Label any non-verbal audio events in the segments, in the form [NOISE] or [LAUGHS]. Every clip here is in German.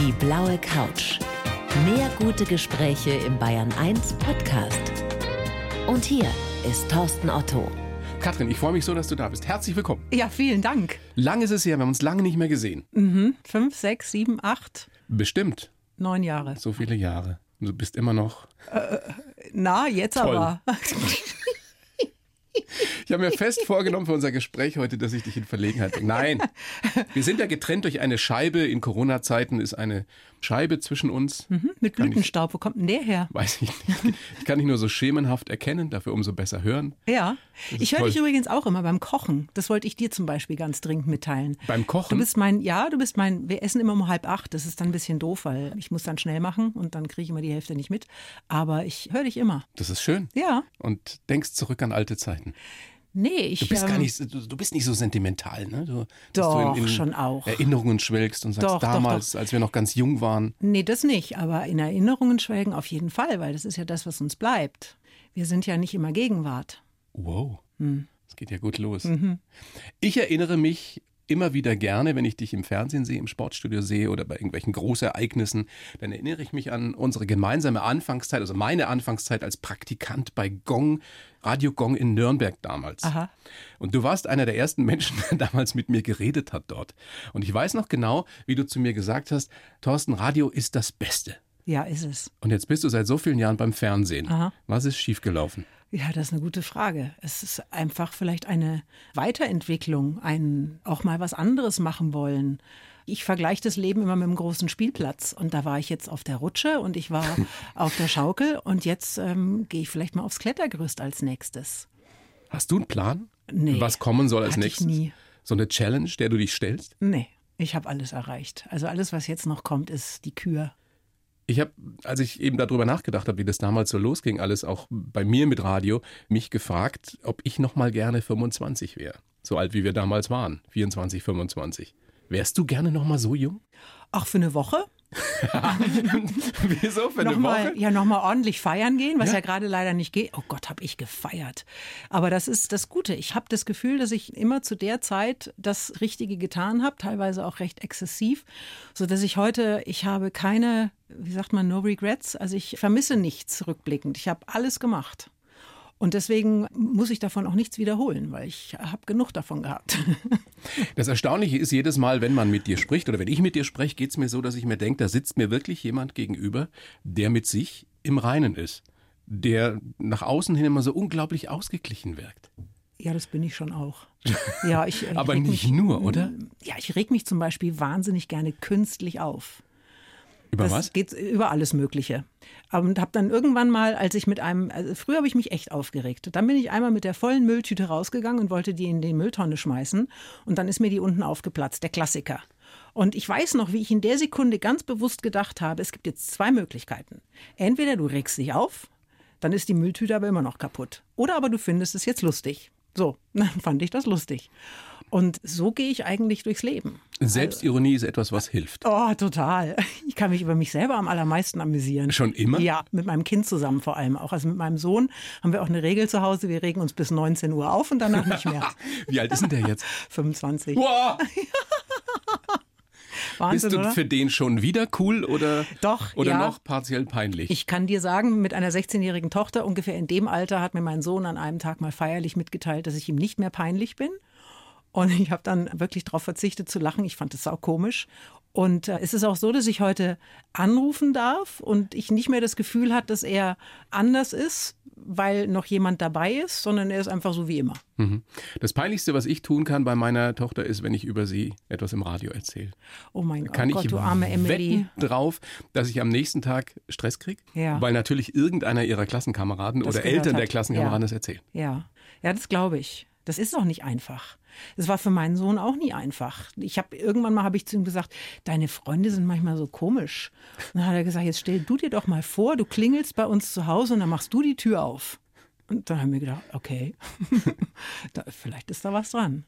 Die blaue Couch. Mehr gute Gespräche im Bayern 1 Podcast. Und hier ist Thorsten Otto. Katrin, ich freue mich so, dass du da bist. Herzlich willkommen. Ja, vielen Dank. Lang ist es her, wir haben uns lange nicht mehr gesehen. Mhm. Fünf, sechs, sieben, acht, Bestimmt neun Jahre. so viele Jahre. Du bist immer noch. Na, jetzt Toll. aber. [LAUGHS] Ich habe mir fest vorgenommen für unser Gespräch heute, dass ich dich in Verlegenheit bringe. Nein, wir sind ja getrennt durch eine Scheibe. In Corona-Zeiten ist eine Scheibe zwischen uns. Mhm, Mit Blütenstaub, wo kommt denn der her? Weiß ich nicht. Ich kann dich nur so schemenhaft erkennen, dafür umso besser hören. Ja. Ich höre dich übrigens auch immer beim Kochen. Das wollte ich dir zum Beispiel ganz dringend mitteilen. Beim Kochen? Du bist mein, ja, du bist mein, wir essen immer um halb acht. Das ist dann ein bisschen doof, weil ich muss dann schnell machen und dann kriege ich immer die Hälfte nicht mit. Aber ich höre dich immer. Das ist schön. Ja. Und denkst zurück an alte Zeiten. Nee, ich. Du bist ähm, gar nicht, du, du bist nicht so sentimental, ne? Du, dass Doch, du schon auch. Erinnerungen schwelgst und sagst, Doch, doch, damals, als wir noch ganz jung waren. Nee, das nicht, aber in Erinnerungen schwelgen auf jeden Fall, weil das ist ja das, was uns bleibt. Wir sind ja nicht immer Gegenwart. Wow, Hm. das geht ja gut los. Mhm. Ich erinnere mich immer wieder gerne, wenn ich dich im Fernsehen sehe, im Sportstudio sehe oder bei irgendwelchen Großereignissen, dann erinnere ich mich an unsere gemeinsame Anfangszeit, also meine Anfangszeit als Praktikant bei Gong, Radio Gong in Nürnberg damals. Aha. Und du warst einer der ersten Menschen, der [LAUGHS] damals mit mir geredet hat dort. Und ich weiß noch genau, wie du zu mir gesagt hast, Thorsten, Radio ist das Beste. Ja, ist es. Und jetzt bist du seit so vielen Jahren beim Fernsehen. Aha. Was ist schiefgelaufen? Ja, das ist eine gute Frage. Es ist einfach vielleicht eine Weiterentwicklung, ein auch mal was anderes machen wollen. Ich vergleiche das Leben immer mit einem großen Spielplatz. Und da war ich jetzt auf der Rutsche und ich war [LAUGHS] auf der Schaukel und jetzt ähm, gehe ich vielleicht mal aufs Klettergerüst als nächstes. Hast du einen Plan? Nee, Was kommen soll als hatte ich nächstes? nie. So eine Challenge, der du dich stellst? Nee, ich habe alles erreicht. Also alles, was jetzt noch kommt, ist die Kür. Ich habe, als ich eben darüber nachgedacht habe, wie das damals so losging, alles auch bei mir mit Radio, mich gefragt, ob ich noch mal gerne 25 wäre. So alt wie wir damals waren, 24, 25. Wärst du gerne noch mal so jung? Auch für eine Woche? [LAUGHS] Wieso für eine Nochmal, Woche? ja, nochmal ordentlich feiern gehen, was Ja. ja, gerade leider nicht geht. Oh Gott, habe ich gefeiert. Aber das ist das Gute. Ich habe das Gefühl, dass ich immer zu der Zeit das Richtige getan habe, teilweise auch recht exzessiv, so dass ich heute, ich habe keine, wie sagt man, no regrets. Also ich vermisse nichts rückblickend. Ich habe alles gemacht. Und deswegen muss ich davon auch nichts wiederholen, weil ich habe genug davon gehabt. [LAUGHS] Das Erstaunliche ist, jedes Mal, wenn man mit dir spricht oder wenn ich mit dir spreche, geht es mir so, dass ich mir denke, da sitzt mir wirklich jemand gegenüber, der mit sich im Reinen ist. Der nach außen hin immer so unglaublich ausgeglichen wirkt. Ja, das bin ich schon auch. [LAUGHS] Ja, ich, ich Aber nicht mich, nur, oder? Ja, ich reg mich zum Beispiel wahnsinnig gerne künstlich auf. Über das was? geht über alles Mögliche. Und habe dann irgendwann mal, als ich mit einem, also früher habe ich mich echt aufgeregt. Dann bin ich einmal mit der vollen Mülltüte rausgegangen und wollte die in die Mülltonne schmeißen. Und dann ist mir die unten aufgeplatzt, der Klassiker. Und ich weiß noch, wie ich in der Sekunde ganz bewusst gedacht habe, es gibt jetzt zwei Möglichkeiten. Entweder du regst dich auf, dann ist die Mülltüte aber immer noch kaputt. Oder aber du findest es jetzt lustig. So, [LAUGHS] dann fand ich das lustig. Und so gehe ich eigentlich durchs Leben. Selbstironie ist etwas, was hilft. Oh, total. Ich kann mich über mich selber am allermeisten amüsieren. Schon immer? Ja, mit meinem Kind zusammen vor allem auch. Also mit meinem Sohn haben wir auch eine Regel zu Hause. Wir regen uns bis 19 Uhr auf und danach nicht mehr. [LAUGHS] Wie alt ist denn der jetzt? [LAUGHS] 25. [LAUGHS] Wow, bist Wahnsinn, du oder? für den schon wieder cool oder, Doch, oder ja. noch partiell peinlich? Ich kann dir sagen, mit einer 16-jährigen Tochter, ungefähr in dem Alter, hat mir mein Sohn an einem Tag mal feierlich mitgeteilt, dass ich ihm nicht mehr peinlich bin. Und ich habe dann wirklich darauf verzichtet zu lachen. Ich fand das auch komisch. Und äh, es ist auch so, dass ich heute anrufen darf und ich nicht mehr das Gefühl hat, dass er anders ist, weil noch jemand dabei ist, sondern er ist einfach so wie immer. Mhm. Das Peinlichste, was ich tun kann bei meiner Tochter, ist, wenn ich über sie etwas im Radio erzähle. Oh mein Kann oh Gott, ich du arme Emily. drauf, dass ich am nächsten Tag Stress kriege? Ja. Weil natürlich irgendeiner ihrer Klassenkameraden Das oder Eltern der hat. Klassenkameraden Ja. das erzählen. Ja, ja, das glaube ich. Das ist auch nicht einfach. Das war für meinen Sohn auch nie einfach. Ich habe irgendwann mal habe ich zu ihm gesagt, deine Freunde sind manchmal so komisch. Und dann hat er gesagt, jetzt stell du dir doch mal vor, du klingelst bei uns zu Hause und dann machst du die Tür auf. Und dann haben wir gedacht, okay, [LAUGHS] da, vielleicht ist da was dran.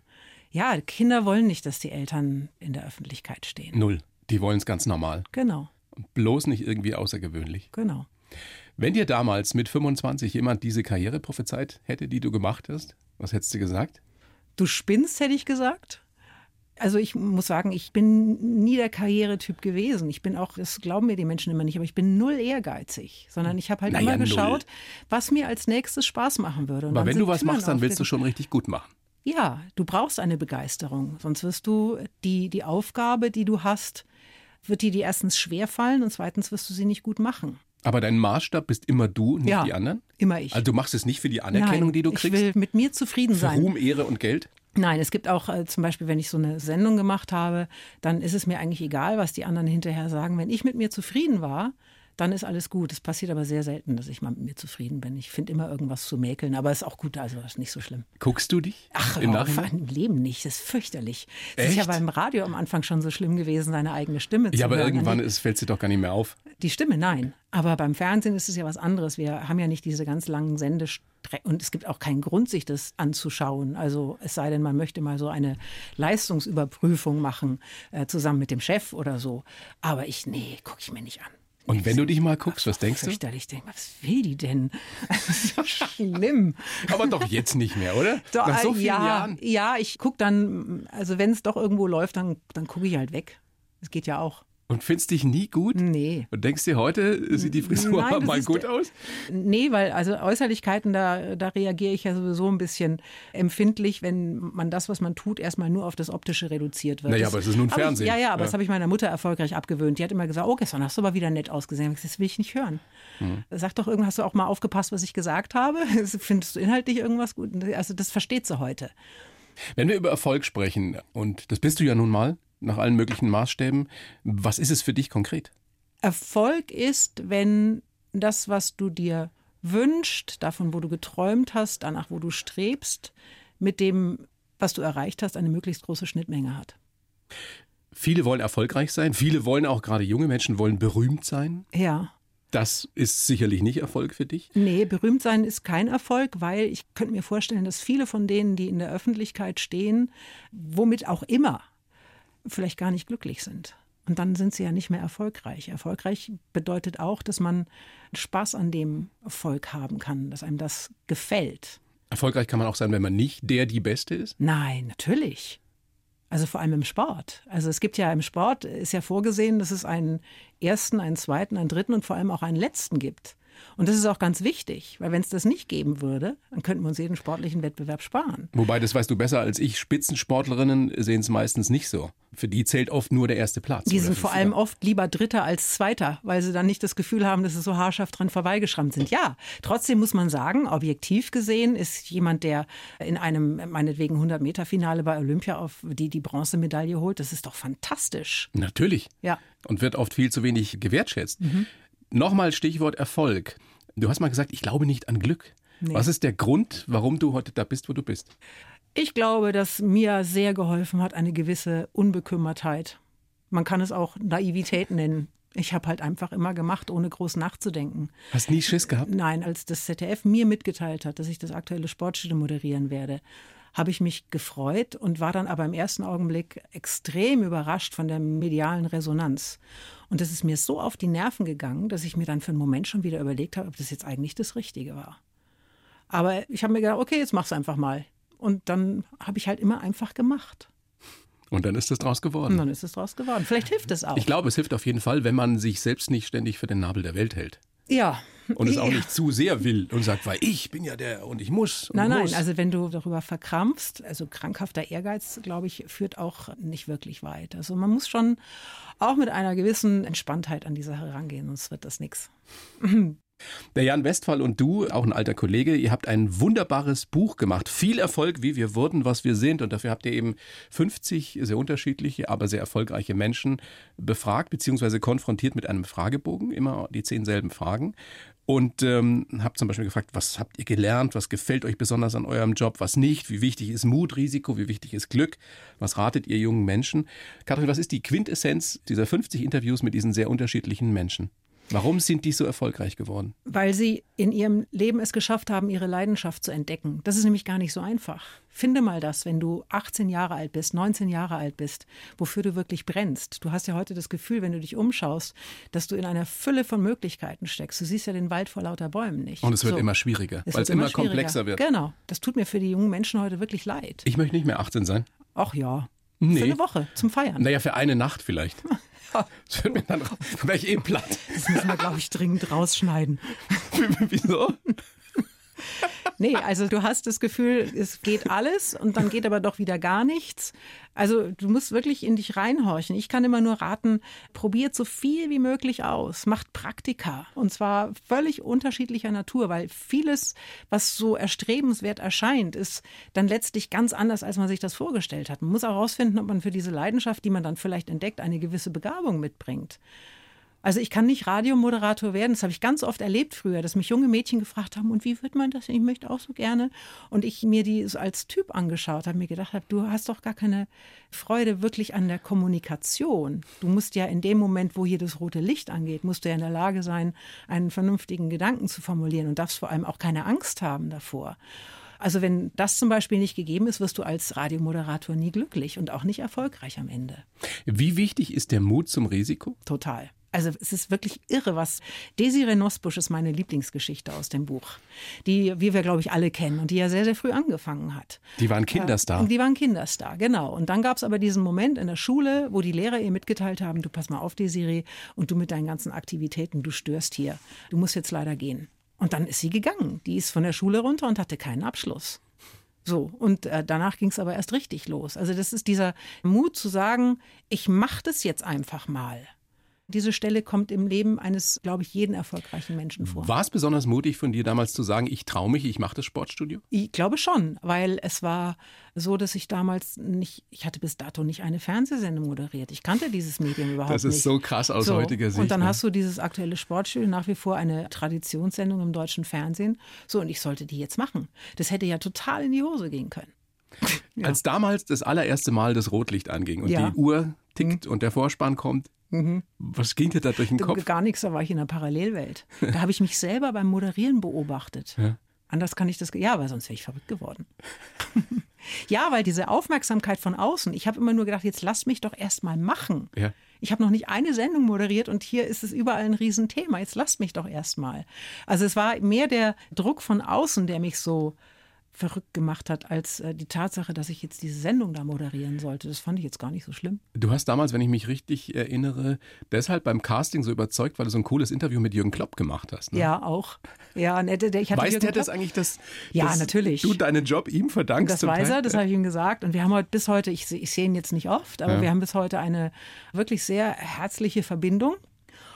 Ja, Kinder wollen nicht, dass die Eltern in der Öffentlichkeit stehen. Null. Die wollen es ganz normal. Genau, Bloß nicht irgendwie außergewöhnlich. genau. Wenn dir damals mit 25 jemand diese Karriere prophezeit hätte, die du gemacht hast, was hättest du gesagt? Du spinnst, hätte ich gesagt. Also ich muss sagen, ich bin nie der Karrieretyp gewesen. Ich bin auch, das glauben mir die Menschen immer nicht, aber ich bin null ehrgeizig, sondern ich habe halt Naja, immer geschaut, null. was mir als nächstes Spaß machen würde. Und Aber wenn du was machst, dann willst du schon richtig gut machen. Ja, du brauchst eine Begeisterung, sonst wirst du die, die Aufgabe, die du hast, wird dir die erstens schwer fallen und zweitens wirst du sie nicht gut machen. Aber dein Maßstab bist immer du, nicht Ja, die anderen? immer ich. Also du machst es nicht für die Anerkennung, Nein, die du Ich kriegst? will mit mir zufrieden Für sein. Ruhm, Ehre und Geld? Nein, es gibt auch äh, zum Beispiel, wenn ich so eine Sendung gemacht habe, dann ist es mir eigentlich egal, was die anderen hinterher sagen. Wenn ich mit mir zufrieden war, dann ist alles gut. Es passiert aber sehr selten, dass ich mal mit mir zufrieden bin. Ich finde immer irgendwas zu mäkeln, aber ist auch gut, also ist nicht so schlimm. Guckst du dich? Ach, im Nachhinein? im Leben nicht. Das ist fürchterlich. Es ist ja beim Radio am Anfang schon so schlimm gewesen, seine eigene Stimme zu Ja, aber hören. irgendwann ist, fällt sie doch gar nicht mehr auf. Die Stimme, nein. Aber beim Fernsehen ist es ja was anderes. Wir haben ja nicht diese ganz langen Sendestrecken und es gibt auch keinen Grund, sich das anzuschauen. Also es sei denn, man möchte mal so eine Leistungsüberprüfung machen, äh, zusammen mit dem Chef oder so. Aber ich, nee, gucke ich mir nicht an. Und wenn du dich mal guckst, was denkst du? Fürchterlich, denke, was will die denn? Das ist so [LAUGHS] schlimm. Aber doch jetzt nicht mehr, oder? Doch, Nach so äh, vielen ja, Jahren. ja, ich gucke dann, also wenn es doch irgendwo läuft, dann, dann gucke ich halt weg. Das geht ja auch. Und findest dich nie gut? Nee. Und denkst dir, heute sieht die Frisur Nein, mal gut aus? Nee, weil also Äußerlichkeiten, da, da reagiere ich ja sowieso ein bisschen empfindlich, wenn man das, was man tut, erstmal nur auf das Optische reduziert wird. Naja, Das aber es ist nun hab ich- Fernsehen. Ja, ja, aber Ja. das habe ich meiner Mutter erfolgreich abgewöhnt. Die hat immer gesagt, oh, gestern hast du aber wieder nett ausgesehen. Das will ich nicht hören. Mhm. Sag doch irgendwann, hast du auch mal aufgepasst, was ich gesagt habe? [LAUGHS] Findest du inhaltlich irgendwas gut? Also das versteht sie heute. Wenn wir über Erfolg sprechen, und das bist du ja nun mal, nach allen möglichen Maßstäben, was ist es für dich konkret? Erfolg ist, wenn das, was du dir wünschst, davon, wo du geträumt hast, danach, wo du strebst, mit dem, was du erreicht hast, eine möglichst große Schnittmenge hat. Viele wollen erfolgreich sein, viele wollen auch gerade junge Menschen wollen berühmt sein. Ja. Das ist sicherlich nicht Erfolg für dich. Nee, berühmt sein ist kein Erfolg, weil ich könnte mir vorstellen, dass viele von denen, die in der Öffentlichkeit stehen, womit auch immer, vielleicht gar nicht glücklich sind. Und dann sind sie ja nicht mehr erfolgreich. Erfolgreich bedeutet auch, dass man Spaß an dem Erfolg haben kann, dass einem das gefällt. Erfolgreich kann man auch sein, wenn man nicht der, die Beste ist. Nein, natürlich. Also vor allem im Sport. Also es gibt ja im Sport, ist ja vorgesehen, dass es einen ersten, einen zweiten, einen dritten und vor allem auch einen letzten gibt. Und das ist auch ganz wichtig, weil wenn es das nicht geben würde, dann könnten wir uns jeden sportlichen Wettbewerb sparen. Wobei, das weißt du besser als ich, Spitzensportlerinnen sehen es meistens nicht so. Für die zählt oft nur der erste Platz. Die sind vor allem oft lieber Dritter als Zweiter, weil sie dann nicht das Gefühl haben, dass sie so haarscharf dran vorbeigeschrammt sind. Ja, trotzdem muss man sagen, objektiv gesehen ist jemand, der in einem meinetwegen 100-Meter-Finale bei Olympia auf die, die Bronzemedaille holt, das ist doch fantastisch. Natürlich. Ja. Und wird oft viel zu wenig gewertschätzt. Nochmal Stichwort Erfolg. Du hast mal gesagt, ich glaube nicht an Glück. Nee. Was ist der Grund, warum du heute da bist, wo du bist? Ich glaube, dass mir sehr geholfen hat eine gewisse Unbekümmertheit. Man kann es auch Naivität nennen. Ich habe halt einfach immer gemacht, ohne groß nachzudenken. Hast nie Schiss gehabt? Nein, als das ZDF mir mitgeteilt hat, dass ich das aktuelle Sportstudio moderieren werde, habe ich mich gefreut und war dann aber im ersten Augenblick extrem überrascht von der medialen Resonanz. Und das ist mir so auf die Nerven gegangen, dass ich mir dann für einen Moment schon wieder überlegt habe, ob das jetzt eigentlich das Richtige war. Aber ich habe mir gedacht, okay, jetzt mach's einfach mal. Und dann habe ich halt immer einfach gemacht. Und dann ist das draus Und geworden. dann ist es draus geworden. Vielleicht hilft es auch. Ich glaube, es hilft auf jeden Fall, wenn man sich selbst nicht ständig für den Nabel der Welt hält. Ja. Und es auch nicht zu sehr will und sagt, weil ich bin ja der und ich muss. Und Nein, nein, muss. also wenn du darüber verkrampfst, also krankhafter Ehrgeiz, glaube ich, führt auch nicht wirklich weit. Also man muss schon auch mit einer gewissen Entspanntheit an die Sache rangehen, sonst wird das nichts. Der Jan Westphal und du, auch ein alter Kollege, ihr habt ein wunderbares Buch gemacht. Viel Erfolg, wie wir wurden, was wir sind. Und dafür habt ihr eben 50 sehr unterschiedliche, aber sehr erfolgreiche Menschen befragt, beziehungsweise konfrontiert mit einem Fragebogen, immer die zehn selben Fragen. Und ähm, habt zum Beispiel gefragt, was habt ihr gelernt, was gefällt euch besonders an eurem Job, was nicht, wie wichtig ist Mut, Risiko, wie wichtig ist Glück, was ratet ihr jungen Menschen? Kathrin, was ist die Quintessenz dieser 50 Interviews mit diesen sehr unterschiedlichen Menschen? Warum sind die so erfolgreich geworden? Weil sie in ihrem Leben es geschafft haben, ihre Leidenschaft zu entdecken. Das ist nämlich gar nicht so einfach. Finde mal das, wenn du 18 Jahre alt bist, 19 Jahre alt bist, wofür du wirklich brennst. Du hast ja heute das Gefühl, wenn du dich umschaust, dass du in einer Fülle von Möglichkeiten steckst. Du siehst ja den Wald vor lauter Bäumen nicht. Und es wird So. immer schwieriger, weil es immer schwieriger. komplexer wird. Genau. Das tut mir für die jungen Menschen heute wirklich leid. Ich möchte nicht mehr 18 sein. Ach ja. Nee. Für eine Woche zum Feiern. Naja, für eine Nacht vielleicht. [LAUGHS] Das wird mir dann [LAUGHS] wäre ich eh platt. Das müssen wir, glaube ich, dringend rausschneiden. [LAUGHS] Wieso? Nee, also du hast das Gefühl, es geht alles und dann geht aber doch wieder gar nichts. Also du musst wirklich in dich reinhorchen. Ich kann immer nur raten, probiert so viel wie möglich aus, macht Praktika und zwar völlig unterschiedlicher Natur, weil vieles, was so erstrebenswert erscheint, ist dann letztlich ganz anders, als man sich das vorgestellt hat. Man muss auch herausfinden, ob man für diese Leidenschaft, die man dann vielleicht entdeckt, eine gewisse Begabung mitbringt. Also ich kann nicht Radiomoderator werden. Das habe ich ganz oft erlebt früher, dass mich junge Mädchen gefragt haben, und wie wird man das? Ich möchte auch so gerne. Und ich mir die so als Typ angeschaut habe, mir gedacht habe, du hast doch gar keine Freude wirklich an der Kommunikation. Du musst ja in dem Moment, wo hier das rote Licht angeht, musst du ja in der Lage sein, einen vernünftigen Gedanken zu formulieren und darfst vor allem auch keine Angst haben davor. Also wenn das zum Beispiel nicht gegeben ist, wirst du als Radiomoderator nie glücklich und auch nicht erfolgreich am Ende. Wie wichtig ist der Mut zum Risiko? Total. Also es ist wirklich irre, was Desiree Nussbusch ist meine Lieblingsgeschichte aus dem Buch, die, wie wir glaube ich alle kennen und die ja sehr, sehr früh angefangen hat. Die waren Kinderstar. Die waren Kinderstar, genau. Und dann gab es aber diesen Moment in der Schule, wo die Lehrer ihr mitgeteilt haben, du pass mal auf, Desiree, und du mit deinen ganzen Aktivitäten, du störst hier. Du musst jetzt leider gehen. Und dann ist sie gegangen. Die ist von der Schule runter und hatte keinen Abschluss. So, und äh, danach ging es aber erst richtig los. Also das ist dieser Mut zu sagen, ich mache das jetzt einfach mal. Diese Stelle kommt im Leben eines, glaube ich, jeden erfolgreichen Menschen vor. War es besonders mutig von dir damals zu sagen, ich traue mich, ich mache das Sportstudio? Ich glaube schon, weil es war so, dass ich damals nicht, ich hatte bis dato nicht eine Fernsehsendung moderiert. Ich kannte dieses Medium überhaupt nicht. Das ist nicht. so krass aus so, heutiger Sicht. Und dann ne? hast du dieses aktuelle Sportstudio, nach wie vor eine Traditionssendung im deutschen Fernsehen. So, und ich sollte die jetzt machen. Das hätte ja total in die Hose gehen können. Ja. Als damals das allererste Mal das Rotlicht anging und Ja. die Uhr tickt und der Vorspann kommt, was ging dir da durch den Kopf? Gar nichts, da war ich in einer Parallelwelt. Da habe ich mich selber beim Moderieren beobachtet. Ja. Anders kann ich das. Ja, aber sonst wäre ich verrückt geworden. [LAUGHS] ja, weil diese Aufmerksamkeit von außen, ich habe immer nur gedacht, jetzt lass mich doch erst mal machen. Ja. Ich habe noch nicht eine Sendung moderiert und hier ist es überall ein Riesenthema. Jetzt lasst mich doch erst mal. Also es war mehr der Druck von außen, der mich so verrückt gemacht hat, als äh, die Tatsache, dass ich jetzt diese Sendung da moderieren sollte. Das fand ich jetzt gar nicht so schlimm. Du hast damals, wenn ich mich richtig erinnere, deshalb beim Casting so überzeugt, weil du so ein cooles Interview mit Jürgen Klopp gemacht hast. Ne? Ja, auch. Ja, der, ich hatte Weiß Jürgen der das eigentlich, dass, Ja, dass natürlich. du deinen Job ihm verdankst? Das zum weiß Teil? er, das habe ich ihm gesagt. Und wir haben heute bis heute, ich, ich sehe ihn jetzt nicht oft, aber Ja. wir haben bis heute eine wirklich sehr herzliche Verbindung.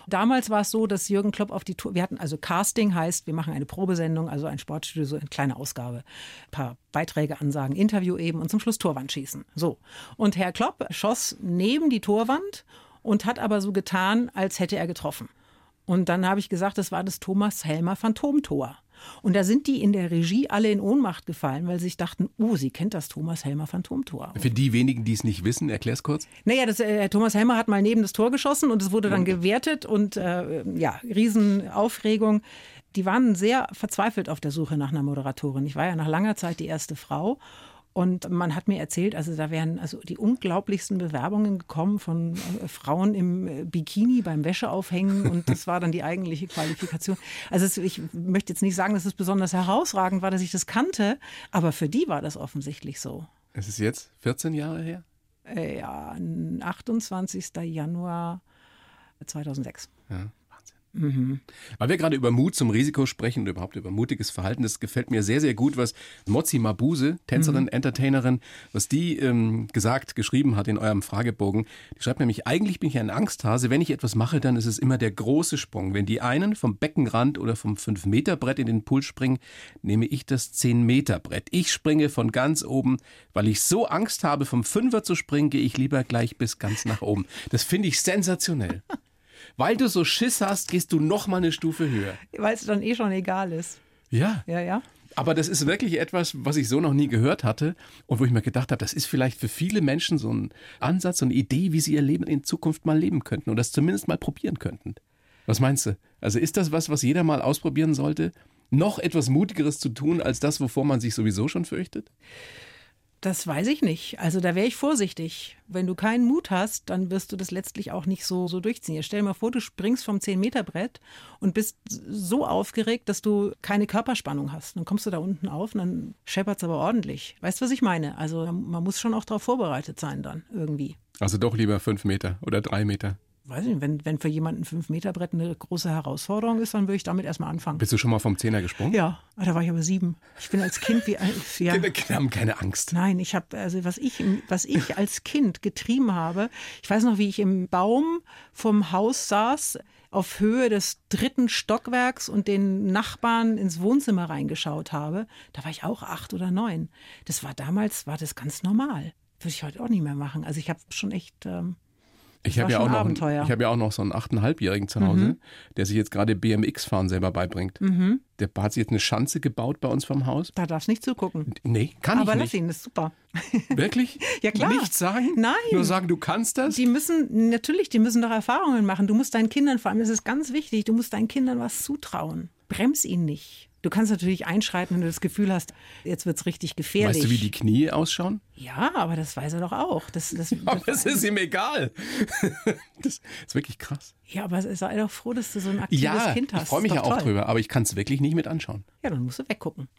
Damals war es so, dass Jürgen Klopp auf die Tour, wir hatten also Casting heißt, wir machen eine Probesendung, also ein Sportstudio, so eine kleine Ausgabe, ein paar Beiträge ansagen, Interview eben und zum Schluss Torwand schießen. So. Und Herr Klopp schoss neben die Torwand und hat aber so getan, als hätte er getroffen. Und dann habe ich gesagt, das war das Thomas Helmer Phantomtor. Und da sind die in der Regie alle in Ohnmacht gefallen, weil sie sich dachten, oh, sie kennt das Thomas Helmer Phantomtor. Für die wenigen, die es nicht wissen, erklär's kurz. Naja, das, äh, Thomas Helmer hat mal neben das Tor geschossen und es wurde dann gewertet und äh, ja, Riesenaufregung. Die waren sehr verzweifelt auf der Suche nach einer Moderatorin. Ich war ja nach langer Zeit die erste Frau. Und man hat mir erzählt, also da wären also die unglaublichsten Bewerbungen gekommen von äh, Frauen im äh, Bikini beim Wäscheaufhängen und das war dann die eigentliche Qualifikation. Also es, ich möchte jetzt nicht sagen, dass es besonders herausragend war, dass ich das kannte, aber für die war das offensichtlich so. Es ist jetzt 14 Jahre her. Äh, ja, 28. Januar 2006. Ja, Wahnsinn. Weil wir gerade über Mut zum Risiko sprechen und überhaupt über mutiges Verhalten, das gefällt mir sehr, sehr gut, was Mozi Mabuse, Tänzerin, Entertainerin, was die ähm, gesagt, geschrieben hat in eurem Fragebogen. Die schreibt nämlich, eigentlich bin ich ein Angsthase. Wenn ich etwas mache, dann ist es immer der große Sprung. Wenn die einen vom Beckenrand oder vom 5-Meter-Brett in den Pool springen, nehme ich das 10-Meter-Brett. Ich springe von ganz oben. Weil ich so Angst habe, vom Fünfer zu springen, gehe ich lieber gleich bis ganz nach oben. Das finde ich sensationell. [LAUGHS] Weil du so Schiss hast, gehst du noch mal eine Stufe höher. Weil es dann eh schon egal ist. Ja. Ja, ja. Aber das ist wirklich etwas, was ich so noch nie gehört hatte und wo ich mir gedacht habe, das ist vielleicht für viele Menschen so ein Ansatz, so eine Idee, wie sie ihr Leben in Zukunft mal leben könnten und das zumindest mal probieren könnten. Was meinst du? Also ist das was, was jeder mal ausprobieren sollte? Noch etwas Mutigeres zu tun als das, wovor man sich sowieso schon fürchtet? Das weiß ich nicht. Also da wäre ich vorsichtig. Wenn du keinen Mut hast, dann wirst du das letztlich auch nicht so, so durchziehen. Jetzt stell dir mal vor, du springst vom 10-Meter-Brett und bist so aufgeregt, dass du keine Körperspannung hast. Dann kommst du da unten auf und dann scheppert es aber ordentlich. Weißt du, was ich meine? Also man muss schon auch darauf vorbereitet sein dann irgendwie. Also doch lieber fünf Meter oder drei Meter weiß ich nicht, wenn, wenn für jemanden ein 5-Meter-Brett eine große Herausforderung ist, dann würde ich damit erstmal anfangen. Bist du schon mal vom Zehner gesprungen? Ja, ah, da war ich aber sieben. Ich bin als Kind wie. [LAUGHS] Ja. Kinder haben keine Angst. Nein, ich habe, also was ich, was ich als Kind getrieben habe, ich weiß noch, wie ich im Baum vom Haus saß, auf Höhe des dritten Stockwerks und den Nachbarn ins Wohnzimmer reingeschaut habe. Da war ich auch acht oder neun. Das war damals, war das ganz normal. Würde ich heute auch nicht mehr machen. Also ich habe schon echt. Ähm, ich habe ja, auch noch, ich hab ja auch noch so einen achteinhalbjährigen zu Hause, mhm. der sich jetzt gerade BMX-Fahren selber beibringt. Mhm. Der hat sich jetzt eine Schanze gebaut bei uns vom Haus. Da darfst du nicht zugucken. Nee, kann Aber ich nicht. Aber lass ihn, das ist super. [LAUGHS] Wirklich? ja, klar. Nichts sagen? Nein. Nur sagen, du kannst das? Die müssen, natürlich, die müssen doch Erfahrungen machen. Du musst deinen Kindern, vor allem, ist ganz wichtig, du musst deinen Kindern was zutrauen. Brems ihn nicht. Du kannst natürlich einschreiten, wenn du das Gefühl hast, jetzt wird es richtig gefährlich. Weißt du, wie die Knie ausschauen? Ja, aber das weiß er doch auch. Das, das, [LAUGHS] ja, aber es ist ihm egal. [LAUGHS] Das ist wirklich krass. Ja, aber sei doch froh, dass du so ein aktives ja, Kind hast. Ich freue mich ja auch toll. drüber, aber ich kann es wirklich nicht mit anschauen. Ja, dann musst du weggucken. [LAUGHS]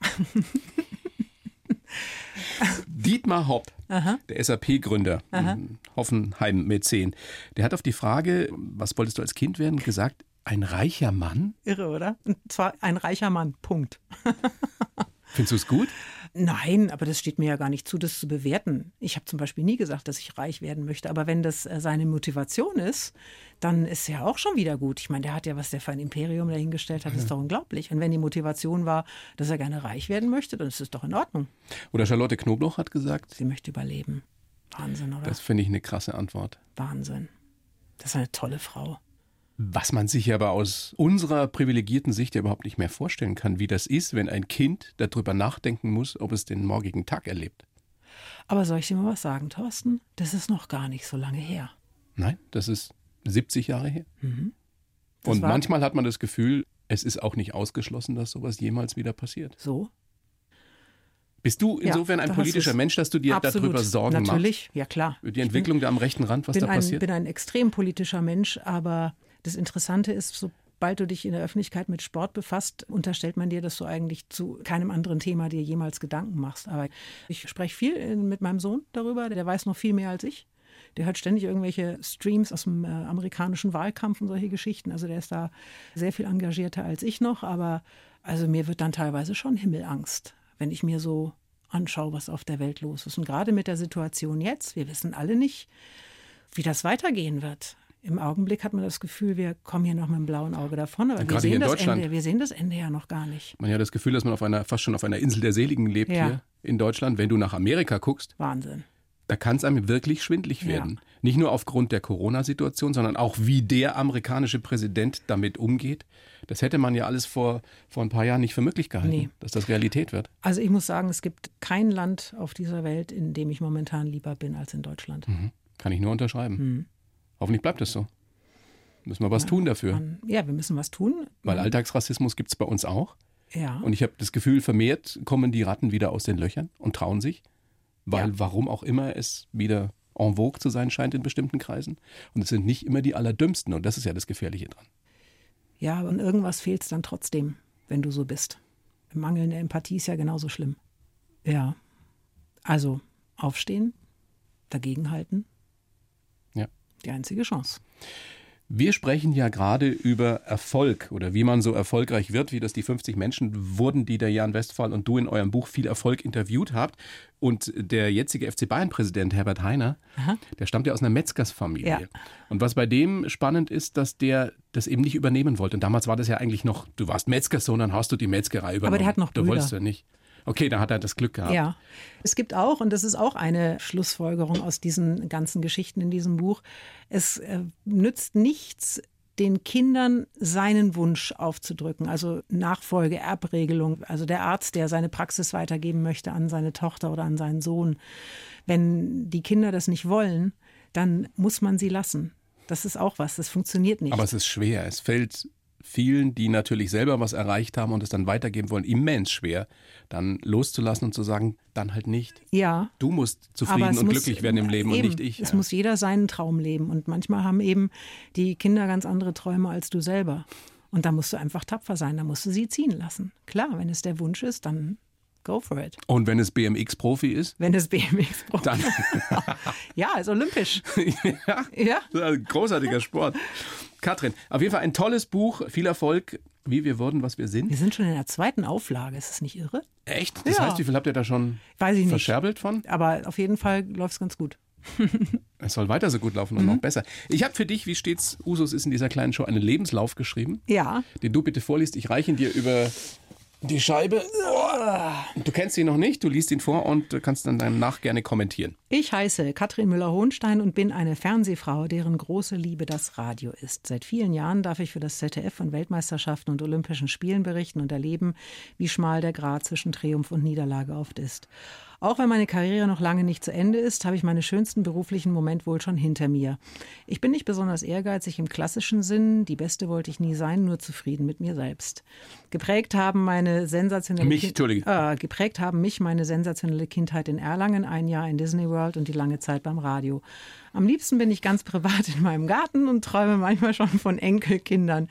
Dietmar Hopp, Aha. der SAP-Gründer, Hoffenheim mit 10, der hat auf die Frage, was wolltest du als Kind werden, gesagt, ein reicher Mann? Irre, oder? Und [LAUGHS] zwar ein reicher Mann. Punkt. [LAUGHS] Findest du es gut? Nein, aber das steht mir ja gar nicht zu, das zu bewerten. Ich habe zum Beispiel nie gesagt, dass ich reich werden möchte. Aber wenn das äh, seine Motivation ist, dann ist ja auch schon wieder gut. Ich meine, der hat ja, was der für ein Imperium dahingestellt hat, ist doch unglaublich. Und wenn die Motivation war, dass er gerne reich werden möchte, dann ist es doch in Ordnung. Oder Charlotte Knobloch hat gesagt, sie möchte überleben. Wahnsinn, oder? Das finde ich eine krasse Antwort. Wahnsinn. Das ist eine tolle Frau. Was man sich aber aus unserer privilegierten Sicht ja überhaupt nicht mehr vorstellen kann, wie das ist, wenn ein Kind darüber nachdenken muss, ob es den morgigen Tag erlebt. Aber soll ich dir mal was sagen, Thorsten? Das ist noch gar nicht so lange her. Nein, das ist 70 Jahre her. Mhm. Und manchmal hat man das Gefühl, es ist auch nicht ausgeschlossen, dass sowas jemals wieder passiert. So? Bist du insofern ja, ein politischer Mensch, dass du dir absolut, darüber Sorgen natürlich, machst? Natürlich, ja klar. Die Entwicklung bin, da am rechten Rand, was da passiert? Ich bin ein extrem politischer Mensch, aber das Interessante ist, sobald du dich in der Öffentlichkeit mit Sport befasst, unterstellt man dir, dass du eigentlich zu keinem anderen Thema dir jemals Gedanken machst. Aber ich spreche viel mit meinem Sohn darüber, der weiß noch viel mehr als ich. Der hört ständig irgendwelche Streams aus dem äh, amerikanischen Wahlkampf und solche Geschichten. Also der ist da sehr viel engagierter als ich noch. Aber also mir wird dann teilweise schon Himmelangst, wenn ich mir so anschaue, was auf der Welt los ist. Und gerade mit der Situation jetzt, wir wissen alle nicht, wie das weitergehen wird. Im Augenblick hat man das Gefühl, wir kommen hier noch mit dem blauen Auge davon, aber wir sehen, das Ende, wir sehen das Ende ja noch gar nicht. Man hat ja das Gefühl, dass man auf einer, fast schon auf einer Insel der Seligen lebt ja. hier in Deutschland. Wenn du nach Amerika guckst, Wahnsinn. Da kann es einem wirklich schwindlig werden. Ja. Nicht nur aufgrund der Corona-Situation, sondern auch wie der amerikanische Präsident damit umgeht. Das hätte man ja alles vor, vor ein paar Jahren nicht für möglich gehalten, nee. dass das Realität wird. Also ich muss sagen, es gibt kein Land auf dieser Welt, in dem ich momentan lieber bin als in Deutschland. Mhm. Kann ich nur unterschreiben. Mhm. Hoffentlich bleibt es so. Müssen wir was ja, tun dafür. Man, ja, wir müssen was tun. Weil Alltagsrassismus gibt es bei uns auch. Ja. Und ich habe das Gefühl, vermehrt kommen die Ratten wieder aus den Löchern und trauen sich. Weil ja. warum auch immer es wieder en vogue zu sein scheint in bestimmten Kreisen. Und es sind nicht immer die Allerdümmsten. Und das ist ja das Gefährliche dran. Ja, und irgendwas fehlt es dann trotzdem, wenn du so bist. Mangelnde Empathie ist ja genauso schlimm. Ja. Also aufstehen, dagegenhalten, die einzige Chance. Wir sprechen ja gerade über Erfolg oder wie man so erfolgreich wird, wie das die 50 Menschen wurden, die der Jan Westphal und du in eurem Buch viel Erfolg interviewt habt. Und der jetzige FC Bayern-Präsident Herbert Heiner, Aha. der stammt ja aus einer Metzgersfamilie. Ja. Und was bei dem spannend ist, dass der das eben nicht übernehmen wollte. Und damals war das ja eigentlich noch, du warst Metzgersohn, dann hast du die Metzgerei übernommen. Aber der hat noch Brüder. Du wolltest ja nicht. Okay, da hat er das Glück gehabt. Ja. Es gibt auch, und das ist auch eine Schlussfolgerung aus diesen ganzen Geschichten in diesem Buch, es äh, nützt nichts, den Kindern seinen Wunsch aufzudrücken, also Nachfolge, Erbregelung, also der Arzt, der seine Praxis weitergeben möchte an seine Tochter oder an seinen Sohn. Wenn die Kinder das nicht wollen, dann muss man sie lassen. Das ist auch was, das funktioniert nicht. Aber es ist schwer, es fällt vielen, die natürlich selber was erreicht haben und es dann weitergeben wollen, immens schwer, dann loszulassen und zu sagen, dann halt nicht. Ja. Du musst zufrieden und muss, glücklich werden im Leben eben, und nicht ich. Es ja. muss jeder seinen Traum leben. Und manchmal haben eben die Kinder ganz andere Träume als du selber. Und da musst du einfach tapfer sein, da musst du sie ziehen lassen. Klar, wenn es der Wunsch ist, dann go for it. Und wenn es BMX-Profi ist? Wenn es BMX-Profi Dann. [LAUGHS] ja, ist olympisch. [LAUGHS] ja, ja. Ist ein großartiger Sport. Katrin, auf jeden Fall ein tolles Buch, viel Erfolg, wie wir wurden, was wir sind. Wir sind schon in der zweiten Auflage, ist das nicht irre? Echt? Das Ja. heißt, wie viel habt ihr da schon Weiß ich nicht. verscherbelt von? Aber auf jeden Fall läuft es ganz gut. [LAUGHS] Es soll weiter so gut laufen und Mhm. noch besser. Ich habe für dich, wie stets Usus ist in dieser kleinen Show, einen Lebenslauf geschrieben, Ja, den du bitte vorliest. Ich reiche ihn dir über die Scheibe. Du kennst ihn noch nicht, du liest ihn vor und kannst dann danach gerne kommentieren. Ich heiße Katrin Müller-Hohenstein und bin eine Fernsehfrau, deren große Liebe das Radio ist. Seit vielen Jahren darf ich für das ZDF von Weltmeisterschaften und Olympischen Spielen berichten und erleben, wie schmal der Grat zwischen Triumph und Niederlage oft ist. Auch wenn meine Karriere noch lange nicht zu Ende ist, habe ich meine schönsten beruflichen Moment wohl schon hinter mir. Ich bin nicht besonders ehrgeizig im klassischen Sinn. Die Beste wollte ich nie sein, nur zufrieden mit mir selbst. Geprägt haben meine sensationelle Mich, Kin- Entschuldige. äh, geprägt haben mich meine sensationelle Kindheit in Erlangen, ein Jahr in Disney World und die lange Zeit beim Radio. Am liebsten bin ich ganz privat in meinem Garten und träume manchmal schon von Enkelkindern,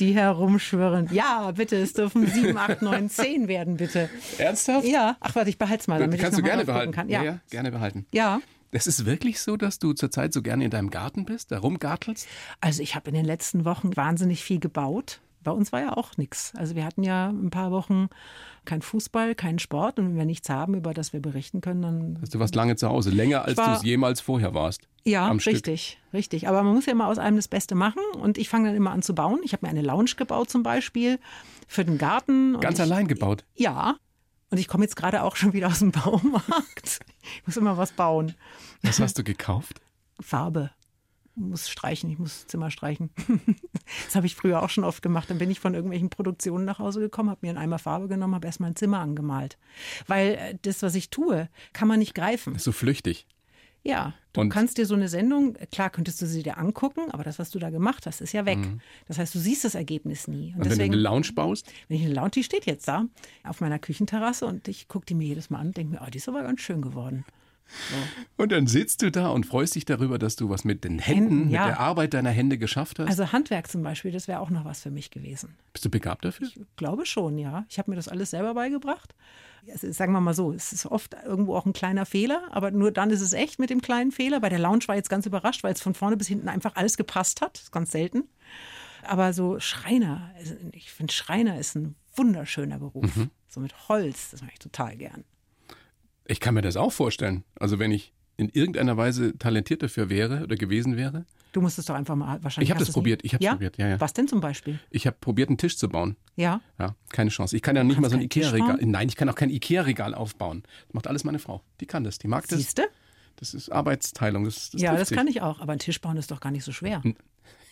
die herumschwirren. Ja, bitte, es dürfen sieben, acht, neun, zehn werden, bitte. Ernsthaft? Ja, ach warte, ich behalte es mal, damit Kannst ich du gerne behalten. kann. Ja. ja, gerne behalten. ja. Es ist wirklich so, dass du zurzeit so gerne in deinem Garten bist, da rumgartelst? Also ich habe in den letzten Wochen wahnsinnig viel gebaut. Bei uns war ja auch nichts. Also wir hatten ja ein paar Wochen kein Fußball, keinen Sport. Und wenn wir nichts haben, über das wir berichten können, dann Du warst lange zu Hause, länger als du es jemals vorher warst. Ja, am Stück. richtig, richtig. Aber man muss ja immer aus allem das Beste machen und ich fange dann immer an zu bauen. Ich habe mir eine Lounge gebaut zum Beispiel für den Garten. Ganz ich, allein gebaut. Ja. Und ich komme jetzt gerade auch schon wieder aus dem [LAUGHS] Baumarkt. Ich muss immer was bauen. Was hast du gekauft? Farbe. Ich muss streichen, ich muss Zimmer streichen. [LAUGHS] Das habe ich früher auch schon oft gemacht. Dann bin ich von irgendwelchen Produktionen nach Hause gekommen, habe mir einen Eimer Farbe genommen, habe erstmal ein Zimmer angemalt. Weil äh, das, was ich tue, kann man nicht greifen. Ist so flüchtig. Ja, du Und- kannst dir so eine Sendung, klar könntest du sie dir angucken, aber das, was du da gemacht hast, ist ja weg. Das heißt, du siehst das Ergebnis nie. Und, Und wenn deswegen, du eine Lounge baust, wenn ich eine Lounge, die steht jetzt da auf meiner Küchenterrasse und ich gucke die mir jedes Mal an und denke mir, oh, die ist aber ganz schön geworden. Und dann sitzt du da und freust dich darüber, dass du was mit den Händen, Händen, ja. mit der Arbeit deiner Hände geschafft hast. Also Handwerk zum Beispiel, das wäre auch noch was für mich gewesen. Bist du begabt dafür? Glaube schon, ja. Ich habe mir das alles selber beigebracht. Also, sagen wir mal so, es ist oft irgendwo auch ein kleiner Fehler, aber nur dann ist es echt mit dem kleinen Fehler. Bei der Lounge war ich jetzt ganz überrascht, weil es von vorne bis hinten einfach alles gepasst hat. Das ist ganz selten. Aber so Schreiner, also ich finde Schreiner ist ein wunderschöner Beruf. So mit Holz, das mache ich total gern. Ich kann mir das auch vorstellen. Also wenn ich in irgendeiner Weise talentiert dafür wäre oder gewesen wäre. Du musst es doch einfach mal wahrscheinlich. Ich habe das probiert, ich habe ja? probiert, ja, ja. Was denn zum Beispiel? Ich habe probiert, einen Tisch zu bauen. Ja. Ja, keine Chance. Ich kann ja nicht mal so ein Ikea-Regal. Nein, ich kann auch kein Ikea-Regal aufbauen. Das macht alles meine Frau. Die kann das. Die mag das. Siehst du? Das ist Arbeitsteilung. Das, das Ja, das kann ich auch. Aber ein Tisch bauen ist doch gar nicht so schwer.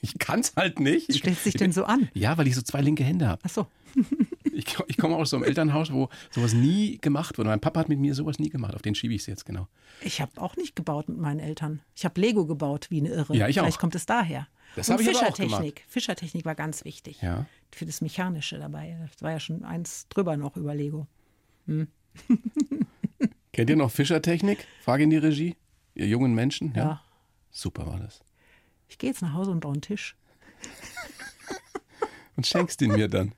Ich kann es halt nicht. Was stellt sich ich denn so an? Ja, weil ich so zwei linke Hände habe. Ach so. [LAUGHS] Ich, ich komme aus so einem Elternhaus, wo sowas nie gemacht wurde. Mein Papa hat mit mir sowas nie gemacht. Auf den schiebe ich es jetzt genau. Ich habe auch nicht gebaut mit meinen Eltern. Ich habe Lego gebaut wie eine Irre. Ja, ich Vielleicht auch. kommt es daher. Das Und habe auch Fischertechnik. Fischertechnik war ganz wichtig. Ja. Für das Mechanische dabei. Das war ja schon eins drüber noch über Lego. [LAUGHS] Kennt ihr noch Fischertechnik? Frage in die Regie. Ihr jungen Menschen? Ja. Ja. Super war das. Ich gehe jetzt nach Hause und baue einen Tisch. [LAUGHS] und schenkst ihn mir dann.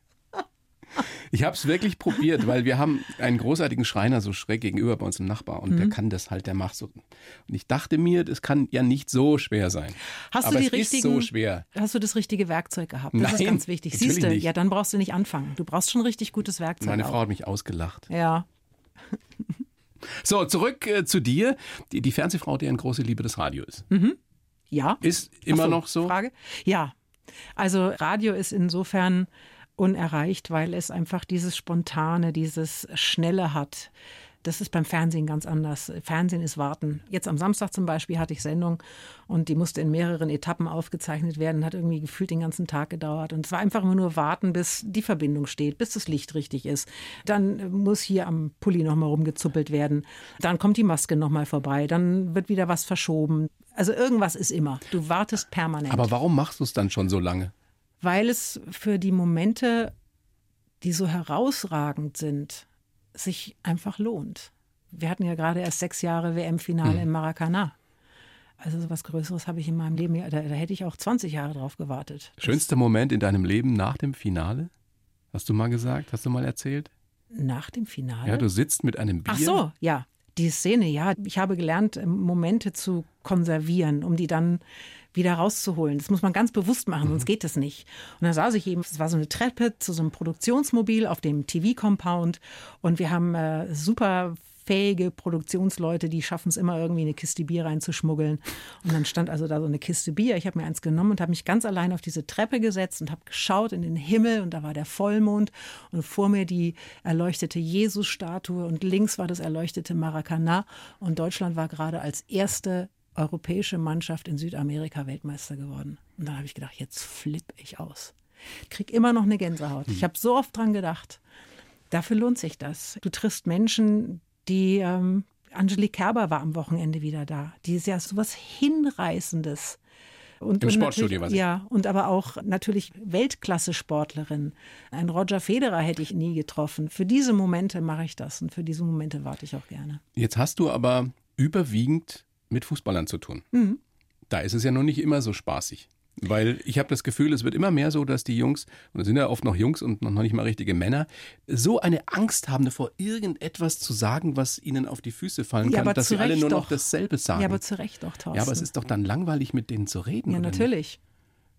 Ich habe es wirklich probiert, weil wir haben einen großartigen Schreiner so schräg gegenüber bei uns im Nachbar und Mhm. der kann das halt, der macht so. Und ich dachte mir, das kann ja nicht so schwer sein. Hast Aber du die es richtigen, ist so schwer. Hast du das richtige Werkzeug gehabt? Das ist Nein, ganz wichtig. Siehst du, nicht. ja, dann brauchst du nicht anfangen. Du brauchst schon richtig gutes Werkzeug. Meine auch. Frau hat mich ausgelacht. Ja. So, zurück äh, zu dir. Die, die Fernsehfrau, die eine große Liebe des Radio ist. Ja. Ist immer so, noch so? Frage? Ja. Also Radio ist insofern unerreicht, weil es einfach dieses Spontane, dieses Schnelle hat. Das ist beim Fernsehen ganz anders. Fernsehen ist Warten. Jetzt am Samstag zum Beispiel hatte ich Sendung und die musste in mehreren Etappen aufgezeichnet werden, hat irgendwie gefühlt den ganzen Tag gedauert. Und es war einfach immer nur warten, bis die Verbindung steht, bis das Licht richtig ist. Dann muss hier am Pulli nochmal rumgezuppelt werden. Dann kommt die Maske nochmal vorbei. Dann wird wieder was verschoben. Also irgendwas ist immer. Du wartest permanent. Aber warum machst du es dann schon so lange? weil es für die Momente, die so herausragend sind, sich einfach lohnt. Wir hatten ja gerade erst sechs Jahre WM-Finale mhm. im Maracana. Also so was Größeres habe ich in meinem Leben, da, da hätte ich auch 20 Jahre drauf gewartet. Schönster Moment in deinem Leben nach dem Finale? Hast du mal gesagt? Hast du mal erzählt? Nach dem Finale? Ja, du sitzt mit einem Bier. Ach so, ja. Die Szene, ja. Ich habe gelernt, Momente zu konservieren, um die dann wieder rauszuholen. Das muss man ganz bewusst machen, sonst mhm. geht das nicht. Und da saß ich eben, es war so eine Treppe zu so einem Produktionsmobil auf dem TV-Compound und wir haben äh, super fähige Produktionsleute, die schaffen es immer irgendwie eine Kiste Bier reinzuschmuggeln. Und dann stand also da so eine Kiste Bier. Ich habe mir eins genommen und habe mich ganz allein auf diese Treppe gesetzt und habe geschaut in den Himmel und da war der Vollmond und vor mir die erleuchtete Jesus-Statue und links war das erleuchtete Maracana und Deutschland war gerade als erste europäische Mannschaft in Südamerika Weltmeister geworden. Und dann habe ich gedacht, jetzt flippe ich aus. Ich kriege immer noch eine Gänsehaut. Ich hm. habe so oft dran gedacht. Dafür lohnt sich das. Du triffst Menschen, die ähm, Angelique Kerber war am Wochenende wieder da. Die ist ja so was Hinreißendes. Und, Im und Sportstudio, was Ja, und aber auch natürlich Weltklasse-Sportlerin. Ein Roger Federer hätte ich nie getroffen. Für diese Momente mache ich das und für diese Momente warte ich auch gerne. Jetzt hast du aber überwiegend mit Fußballern zu tun. Mhm. Da ist es ja noch nicht immer so spaßig. Weil ich habe das Gefühl, es wird immer mehr so, dass die Jungs, und es sind ja oft noch Jungs und noch nicht mal richtige Männer, so eine Angst haben, vor irgendetwas zu sagen, was ihnen auf die Füße fallen ja, kann, dass sie alle nur doch. noch dasselbe sagen. Ja, aber zu Recht doch, Thorsten. Ja, aber es ist doch dann langweilig, mit denen zu reden. Ja, natürlich. Nicht?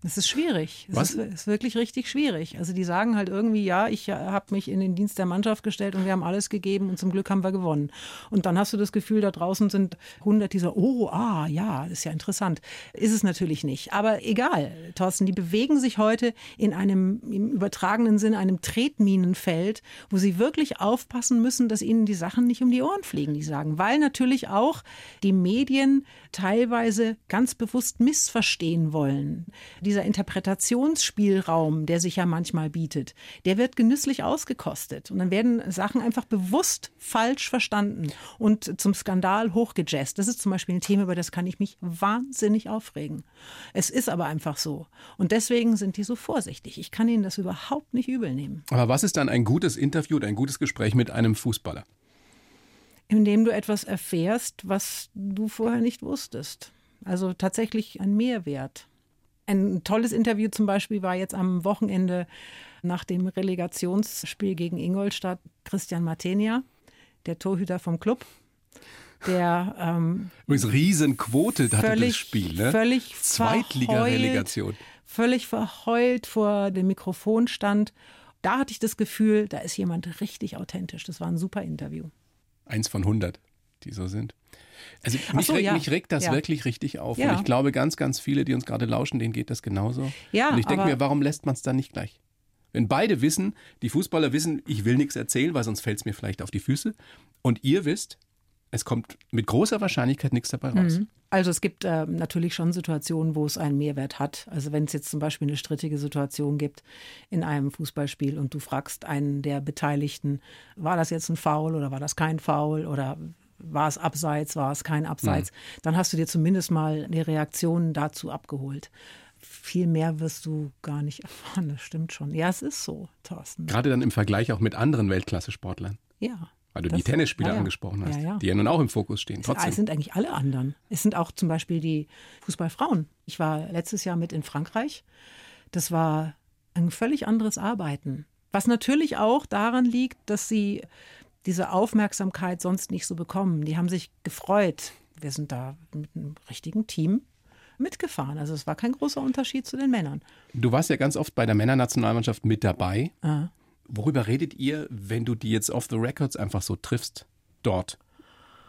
Es ist schwierig. Es ist, ist, wirklich richtig schwierig. Also die sagen halt irgendwie, ja, ich habe mich in den Dienst der Mannschaft gestellt und wir haben alles gegeben und zum Glück haben wir gewonnen. Und dann hast du das Gefühl, da draußen sind hundert dieser, oh, ah, ja, ist ja interessant. Ist es natürlich nicht. Aber egal, Thorsten, die bewegen sich heute in einem, im übertragenen Sinne, einem Tretminenfeld, wo sie wirklich aufpassen müssen, dass ihnen die Sachen nicht um die Ohren fliegen, die sagen. Weil natürlich auch die Medien teilweise ganz bewusst missverstehen wollen dieser Interpretationsspielraum, der sich ja manchmal bietet, der wird genüsslich ausgekostet. Und dann werden Sachen einfach bewusst falsch verstanden und zum Skandal hochgejazzt. Das ist zum Beispiel ein Thema, über das kann ich mich wahnsinnig aufregen. Es ist aber einfach so. Und deswegen sind die so vorsichtig. Ich kann ihnen das überhaupt nicht übel nehmen. Aber was ist dann ein gutes Interview oder ein gutes Gespräch mit einem Fußballer? Indem du etwas erfährst, was du vorher nicht wusstest. Also tatsächlich ein Mehrwert. Ein tolles Interview zum Beispiel war jetzt am Wochenende nach dem Relegationsspiel gegen Ingolstadt Christian Martenia, der Torhüter vom Club. Der ähm, Übrigens Riesenquote hatte völlig, das Spiel, ne? Völlig Zweitliga-Relegation. Völlig verheult vor dem Mikrofon stand. Da hatte ich das Gefühl, da ist jemand richtig authentisch. Das war ein super Interview. Eins von 100, die so sind. Also mich, so, regt, ja. mich regt das ja. wirklich richtig auf. Ja. Und ich glaube, ganz, ganz viele, die uns gerade lauschen, denen geht das genauso. Ja, und ich denke mir, warum lässt man es dann nicht gleich? Wenn beide wissen, die Fußballer wissen, ich will nichts erzählen, weil sonst fällt es mir vielleicht auf die Füße. Und ihr wisst, es kommt mit großer Wahrscheinlichkeit nichts dabei raus. Mhm. Also es gibt äh, natürlich schon Situationen, wo es einen Mehrwert hat. Also wenn es jetzt zum Beispiel eine strittige Situation gibt in einem Fußballspiel und du fragst einen der Beteiligten, war das jetzt ein Foul oder war das kein Foul oder war es abseits, war es kein Abseits, mhm. dann hast du dir zumindest mal eine Reaktion dazu abgeholt. Viel mehr wirst du gar nicht erfahren, das stimmt schon. Ja, es ist so, Thorsten. Gerade dann im Vergleich auch mit anderen Weltklasse-Sportlern. Ja. Weil du das, die Tennisspieler ja, ja. angesprochen hast, ja, ja. die ja nun auch im Fokus stehen. Trotzdem. Es sind eigentlich alle anderen. Es sind auch zum Beispiel die Fußballfrauen. Ich war letztes Jahr mit in Frankreich. Das war ein völlig anderes Arbeiten. Was natürlich auch daran liegt, dass sie diese Aufmerksamkeit sonst nicht so bekommen. Die haben sich gefreut. Wir sind da mit einem richtigen Team mitgefahren. Also es war kein großer Unterschied zu den Männern. Du warst ja ganz oft bei der Männernationalmannschaft mit dabei. Ah. Worüber redet ihr, wenn du die jetzt off the records einfach so triffst dort?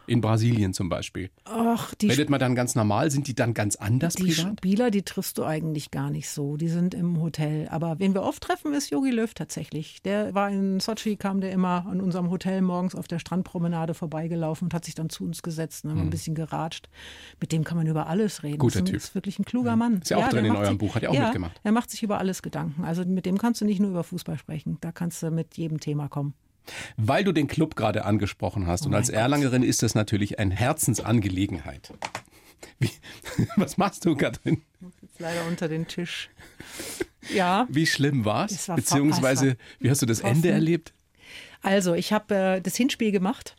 In Brasilien zum Beispiel. Ach, die Redet man dann ganz normal? Sind die dann ganz anders die privat? Spieler, die triffst du eigentlich gar nicht so. Die sind im Hotel. Aber wen wir oft treffen, ist Yogi Löw tatsächlich. Der war in Sochi, kam der immer an unserem Hotel morgens auf der Strandpromenade vorbeigelaufen und hat sich dann zu uns gesetzt und haben hm. ein bisschen geratscht. Mit dem kann man über alles reden. Guter das Typ. ist wirklich ein kluger hm. Mann. Ist ja auch ja, drin in eurem sich, Buch, hat er auch ja, mitgemacht. Er macht sich über alles Gedanken. Also mit dem kannst du nicht nur über Fußball sprechen. Da kannst du mit jedem Thema kommen. Weil du den Club gerade angesprochen hast oh und als Gott. Erlangerin ist das natürlich eine Herzensangelegenheit. Wie, [LAUGHS] was machst du, Katrin? Jetzt leider unter den Tisch. Ja. Wie schlimm war's? Es war Beziehungsweise, wie hast du das Ende erlebt? Also, ich habe äh, das Hinspiel gemacht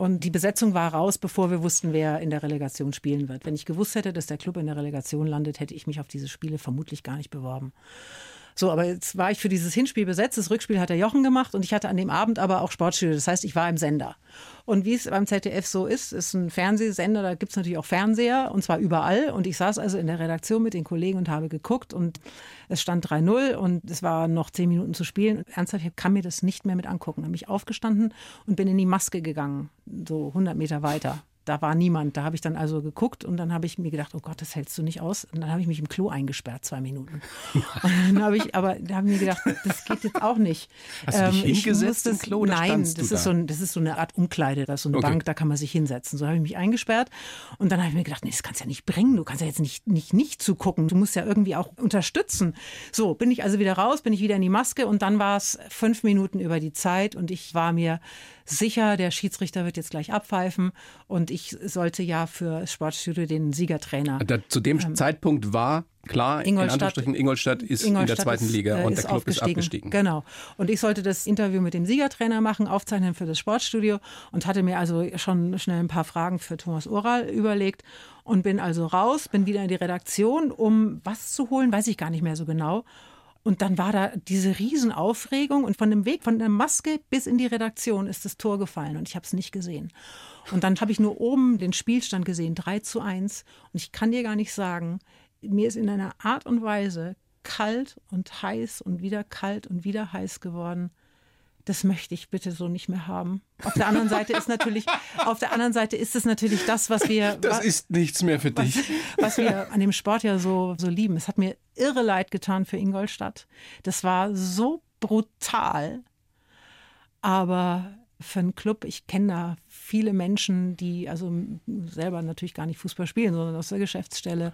und die Besetzung war raus, bevor wir wussten, wer in der Relegation spielen wird. Wenn ich gewusst hätte, dass der Club in der Relegation landet, hätte ich mich auf diese Spiele vermutlich gar nicht beworben. So, aber jetzt war ich für dieses Hinspiel besetzt. Das Rückspiel hat der Jochen gemacht und ich hatte an dem Abend aber auch Sportstudio. Das heißt, ich war im Sender. Und wie es beim ZDF so ist, ist ein Fernsehsender, da gibt es natürlich auch Fernseher und zwar überall. Und ich saß also in der Redaktion mit den Kollegen und habe geguckt und es stand 3-0 und es war noch zehn Minuten zu spielen. Und ernsthaft, ich kann mir das nicht mehr mit angucken. Da bin ich aufgestanden und bin in die Maske gegangen, so 100 Meter weiter da war niemand. Da habe ich dann also geguckt und dann habe ich mir gedacht, oh Gott, das hältst du nicht aus. Und dann habe ich mich im Klo eingesperrt, zwei Minuten. [LAUGHS] und dann habe ich, aber da habe ich mir gedacht, das geht jetzt auch nicht. Hast du dich ähm, hingesetzt im Klo Nein, das ist, da? so ein, das ist so eine Art Umkleide, das ist so eine okay. Bank, da kann man sich hinsetzen. So habe ich mich eingesperrt und dann habe ich mir gedacht, nee, das kannst du ja nicht bringen. Du kannst ja jetzt nicht, nicht, nicht zugucken. Du musst ja irgendwie auch unterstützen. So, bin ich also wieder raus, bin ich wieder in die Maske und dann war es fünf Minuten über die Zeit und ich war mir sicher, der Schiedsrichter wird jetzt gleich abpfeifen und ich sollte ja für Sportstudio den Siegertrainer. Da, zu dem ähm, Zeitpunkt war klar, Ingolstadt, in Ingolstadt ist Ingolstadt in der zweiten ist, Liga äh, und der Club ist abgestiegen. Genau. Und ich sollte das Interview mit dem Siegertrainer machen, aufzeichnen für das Sportstudio und hatte mir also schon schnell ein paar Fragen für Thomas Oral überlegt und bin also raus, bin wieder in die Redaktion, um was zu holen, weiß ich gar nicht mehr so genau. Und dann war da diese Riesenaufregung und von dem Weg von der Maske bis in die Redaktion ist das Tor gefallen und ich habe es nicht gesehen. Und dann habe ich nur oben den Spielstand gesehen, 3 zu 1. Und ich kann dir gar nicht sagen, mir ist in einer Art und Weise kalt und heiß und wieder kalt und wieder heiß geworden das möchte ich bitte so nicht mehr haben. Auf der anderen Seite ist natürlich, auf der anderen Seite ist es natürlich das, was wir. Das was, ist nichts mehr für dich. Was, was, wir an dem Sport ja so, so lieben. Es hat mir irre leid getan für Ingolstadt. Das war so brutal. Aber für einen Club, ich kenne da viele Menschen, die also selber natürlich gar nicht Fußball spielen, sondern aus der Geschäftsstelle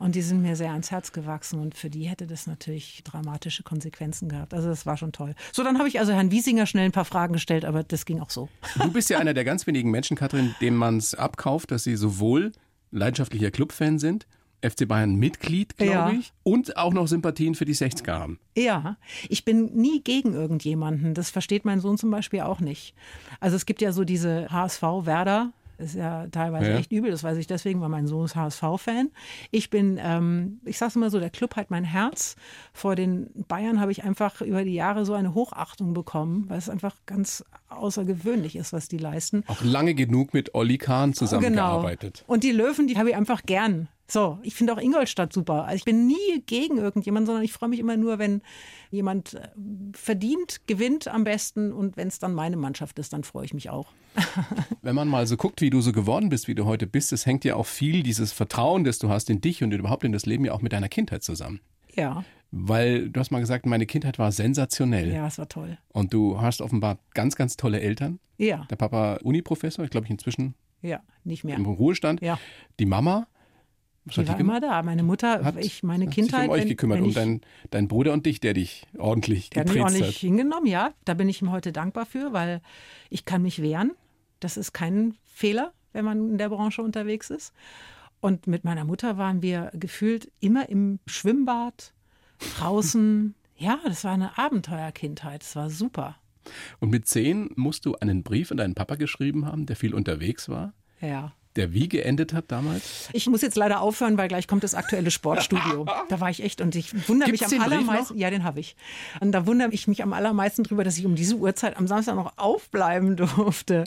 und die sind mir sehr ans Herz gewachsen und für die hätte das natürlich dramatische Konsequenzen gehabt. Also das war schon toll. So, dann habe ich also Herrn Wiesinger schnell ein paar Fragen gestellt, aber das ging auch so. Du bist ja einer der ganz wenigen Menschen, Katrin, dem man es abkauft, dass sie sowohl leidenschaftlicher Clubfan sind, FC Bayern Mitglied, glaube ja. ich, und auch noch Sympathien für die 60er haben. Ja, ich bin nie gegen irgendjemanden. Das versteht mein Sohn zum Beispiel auch nicht. Also es gibt ja so diese HSV-Werder ist ja teilweise ja. echt übel, das weiß ich deswegen, weil mein Sohn ist HSV-Fan. Ich bin, ähm, ich sag's immer so, der Club hat mein Herz. Vor den Bayern habe ich einfach über die Jahre so eine Hochachtung bekommen, weil es einfach ganz außergewöhnlich ist, was die leisten. Auch lange genug mit Olli Kahn zusammengearbeitet. Genau. Und die Löwen, die habe ich einfach gern. So, ich finde auch Ingolstadt super. Also ich bin nie gegen irgendjemanden, sondern ich freue mich immer nur, wenn jemand äh, verdient, gewinnt am besten und wenn es dann meine Mannschaft ist, dann freue ich mich auch. [LAUGHS] wenn man mal so guckt, wie du so geworden bist, wie du heute bist, es hängt ja auch viel dieses Vertrauen, das du hast in dich und überhaupt in das Leben ja auch mit deiner Kindheit zusammen. Ja. Weil du hast mal gesagt, meine Kindheit war sensationell. Ja, es war toll. Und du hast offenbar ganz, ganz tolle Eltern. Ja. Der Papa Uniprofessor, ich glaube ich inzwischen. Ja, nicht mehr. Im Ruhestand. Ja. Die Mama was die war die immer da. Meine Mutter, hat, ich, meine hat Kindheit. Sich um euch gekümmert, wenn, wenn um deinen dein Bruder und dich, der dich ordentlich der getreten hat. mich ordentlich hingenommen, ja. Da bin ich ihm heute dankbar für, weil ich kann mich wehren. Das ist kein Fehler, wenn man in der Branche unterwegs ist. Und mit meiner Mutter waren wir gefühlt immer im Schwimmbad, draußen. [LAUGHS] ja, das war eine Abenteuerkindheit. Das war super. Und mit zehn musst du einen Brief an deinen Papa geschrieben haben, der viel unterwegs war? Ja der wie geendet hat damals? Ich muss jetzt leider aufhören, weil gleich kommt das aktuelle Sportstudio. [LAUGHS] da war ich echt und ich wundere Gibt's mich am allermeisten. Ja, den habe ich. Und da wundere ich mich am allermeisten drüber, dass ich um diese Uhrzeit am Samstag noch aufbleiben [LAUGHS] durfte.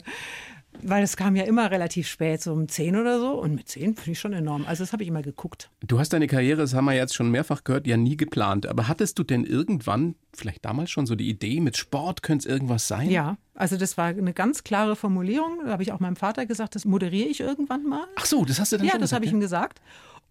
Weil es kam ja immer relativ spät, so um 10 oder so. Und mit 10 finde ich schon enorm. Also das habe ich immer geguckt. Du hast deine Karriere, das haben wir jetzt schon mehrfach gehört, ja nie geplant. Aber hattest du denn irgendwann, vielleicht damals schon so die Idee, mit Sport könnte es irgendwas sein? Ja, also das war eine ganz klare Formulierung. Da habe ich auch meinem Vater gesagt, das moderiere ich irgendwann mal. Ach so, das hast du dann ja, schon gesagt? Ja, das habe ich ihm gesagt.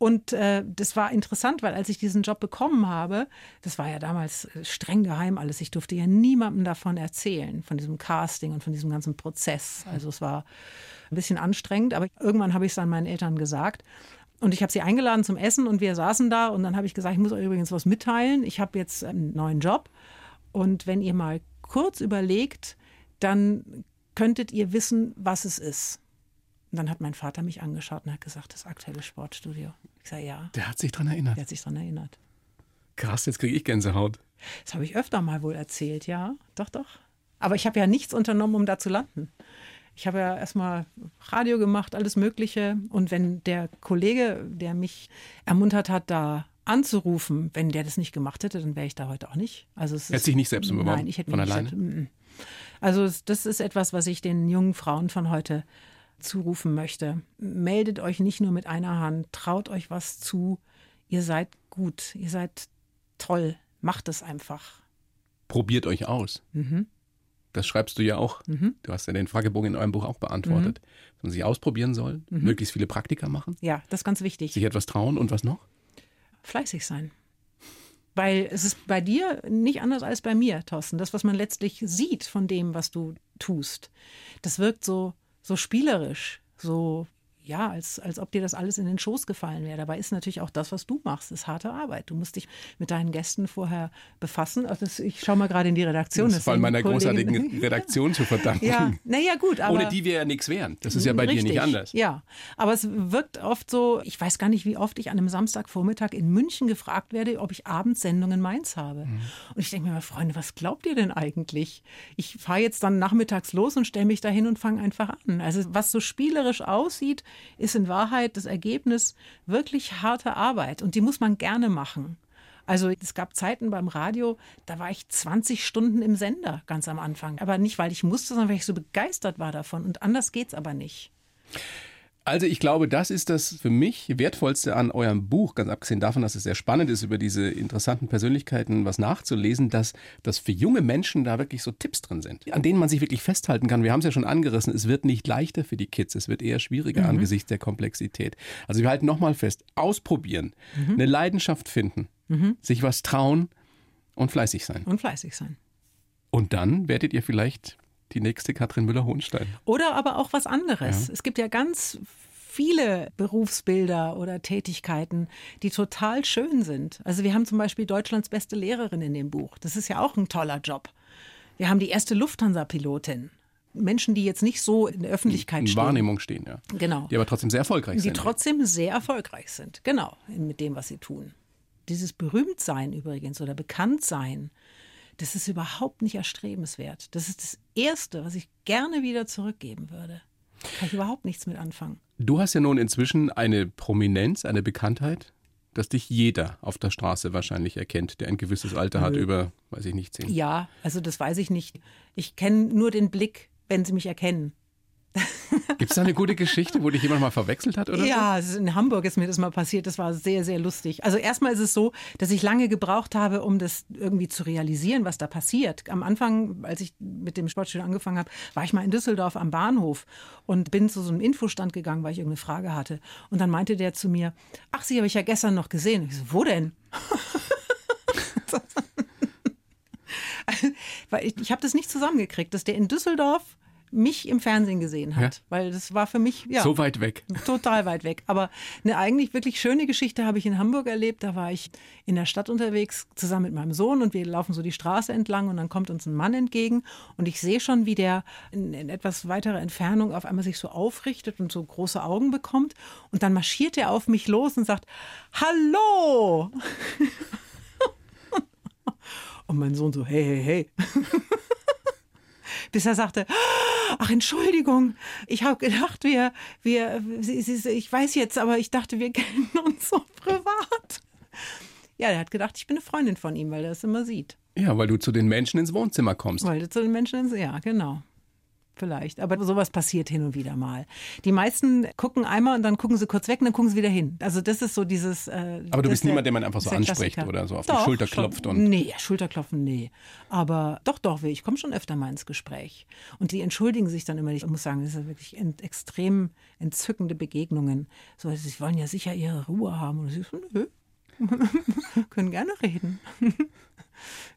Und äh, das war interessant, weil als ich diesen Job bekommen habe, das war ja damals äh, streng geheim alles. Ich durfte ja niemandem davon erzählen, von diesem Casting und von diesem ganzen Prozess. Also es war ein bisschen anstrengend, aber irgendwann habe ich es dann meinen Eltern gesagt. Und ich habe sie eingeladen zum Essen und wir saßen da und dann habe ich gesagt, ich muss euch übrigens was mitteilen. Ich habe jetzt einen neuen Job und wenn ihr mal kurz überlegt, dann könntet ihr wissen, was es ist. Und dann hat mein Vater mich angeschaut und hat gesagt, das aktuelle Sportstudio. Ich sage ja. Der hat sich daran erinnert. Der hat sich daran erinnert. Krass, jetzt kriege ich Gänsehaut. Das habe ich öfter mal wohl erzählt, ja. Doch, doch. Aber ich habe ja nichts unternommen, um da zu landen. Ich habe ja erstmal Radio gemacht, alles Mögliche. Und wenn der Kollege, der mich ermuntert hat, da anzurufen, wenn der das nicht gemacht hätte, dann wäre ich da heute auch nicht. Also es Hätte sich nicht selbst beworben? Nein, ich hätte von mich alleine? nicht. Also das ist etwas, was ich den jungen Frauen von heute zurufen möchte. Meldet euch nicht nur mit einer Hand, traut euch was zu. Ihr seid gut, ihr seid toll. Macht es einfach. Probiert euch aus. Das schreibst du ja auch. Du hast ja den Fragebogen in eurem Buch auch beantwortet. Dass man sich ausprobieren soll, möglichst viele Praktika machen, Ja, das ist ganz wichtig. sich etwas trauen und was noch? fleißig sein. Weil es ist bei dir nicht anders als bei mir, Thorsten. Das, was man letztlich sieht von dem, was du tust, das wirkt so, so spielerisch, so, ja, als, als ob dir das alles in den Schoß gefallen wäre. Dabei ist natürlich auch das, was du machst, ist harte Arbeit. Du musst dich mit deinen Gästen vorher befassen. Also das, ich schaue mal gerade in die Redaktion. Das ist vor allem meiner Kollegen- großartigen [LAUGHS] Redaktion zu verdanken. Ja, naja, gut, aber. Ohne die wir ja nichts wären. Das ist ja bei dir Richtig, nicht anders. Ja, aber es wirkt oft so, ich weiß gar nicht, wie oft ich an einem Samstagvormittag in München gefragt werde, ob ich abends Sendung in Mainz habe. Mhm. Und ich denke mir mal, Freunde, was glaubt ihr denn eigentlich? Ich fahre jetzt dann nachmittags los und stelle mich dahin und fange einfach an. Also was so spielerisch aussieht, ist in Wahrheit das Ergebnis wirklich harte Arbeit und die muss man gerne machen. Also es gab Zeiten beim Radio, da war ich 20 Stunden im Sender ganz am Anfang. Aber nicht, weil ich musste, sondern weil ich so begeistert war davon. Und anders geht's aber nicht. Also ich glaube, das ist das für mich wertvollste an eurem Buch, ganz abgesehen davon, dass es sehr spannend ist, über diese interessanten Persönlichkeiten was nachzulesen, dass, dass für junge Menschen da wirklich so Tipps drin sind, an denen man sich wirklich festhalten kann. Wir haben es ja schon angerissen, es wird nicht leichter für die Kids, es wird eher schwieriger angesichts der Komplexität. Also wir halten nochmal fest, ausprobieren, eine Leidenschaft finden, sich was trauen und fleißig sein. Und fleißig sein. Und dann werdet ihr vielleicht die nächste Katrin Müller-Hohenstein. Oder aber auch was anderes. Es gibt ja ganz viele Berufsbilder oder Tätigkeiten, die total schön sind. Also wir haben zum Beispiel Deutschlands beste Lehrerin in dem Buch. Das ist ja auch ein toller Job. Wir haben die erste Lufthansa-Pilotin. Menschen, die jetzt nicht so in der Öffentlichkeit In stehen. Wahrnehmung stehen, ja. Genau. Die aber trotzdem sehr erfolgreich die sind. trotzdem sehr erfolgreich sind. Genau, mit dem, was sie tun. Dieses Berühmtsein übrigens oder Bekanntsein, das ist überhaupt nicht erstrebenswert. Das ist das Erste, was ich gerne wieder zurückgeben würde. Kann ich überhaupt nichts mit anfangen. Du hast ja nun inzwischen eine Prominenz, eine Bekanntheit, dass dich jeder auf der Straße wahrscheinlich erkennt, der ein gewisses Alter hat, über, weiß ich nicht, zehn. Ja, also das weiß ich nicht. Ich kenne nur den Blick, wenn sie mich erkennen. [LAUGHS] Gibt es da eine gute Geschichte, wo dich jemand mal verwechselt hat oder Ja, ist in Hamburg ist mir das mal passiert. Das war sehr, sehr lustig. Also erstmal ist es so, dass ich lange gebraucht habe, um das irgendwie zu realisieren, was da passiert. Am Anfang, als ich mit dem Sportstudio angefangen habe, war ich mal in Düsseldorf am Bahnhof und bin zu so einem Infostand gegangen, weil ich irgendeine Frage hatte. Und dann meinte der zu mir, ach, Sie habe ich ja gestern noch gesehen. Ich so, wo denn? weil [LAUGHS] [LAUGHS] ich, ich habe das nicht zusammengekriegt, dass der in Düsseldorf mich im Fernsehen gesehen hat, Ja. weil das war für mich ja So weit weg. total weit weg. Aber eine eigentlich wirklich schöne Geschichte habe ich in Hamburg erlebt. Da war ich in der Stadt unterwegs zusammen mit meinem Sohn und wir laufen so die Straße entlang und dann kommt uns ein Mann entgegen und ich sehe schon, wie der in, in etwas weiterer Entfernung auf einmal sich so aufrichtet und so große Augen bekommt und dann marschiert er auf mich los und sagt Hallo. [LAUGHS] Und mein Sohn so, hey, hey, hey. [LAUGHS] Bis er sagte, ach Entschuldigung, ich habe gedacht, wir, wir, ich weiß jetzt, aber ich dachte, wir [LAUGHS] kennen uns so privat. Ja, er hat gedacht, ich bin eine Freundin von ihm, weil er es immer sieht. Ja, weil du zu den Menschen ins Wohnzimmer kommst. Weil er zu den Menschen ins, ja, genau. Vielleicht. Aber sowas passiert hin und wieder mal. Die meisten gucken einmal und dann gucken sie kurz weg und dann gucken sie wieder hin. Also das ist so dieses. Äh, Aber du bist ist der- niemand, den man einfach so der anspricht Klassiker. oder so auf die Doch, Schulter schon. klopft und- Nee, Schulterklopfen, nee. Aber doch, doch, ich komme schon öfter mal ins Gespräch. Und die entschuldigen sich dann immer nicht. Ich muss sagen, das sind wirklich extrem entzückende Begegnungen. So, sie wollen ja sicher ihre Ruhe haben. Und ich so, nö. [LAUGHS] Können gerne reden. [LAUGHS]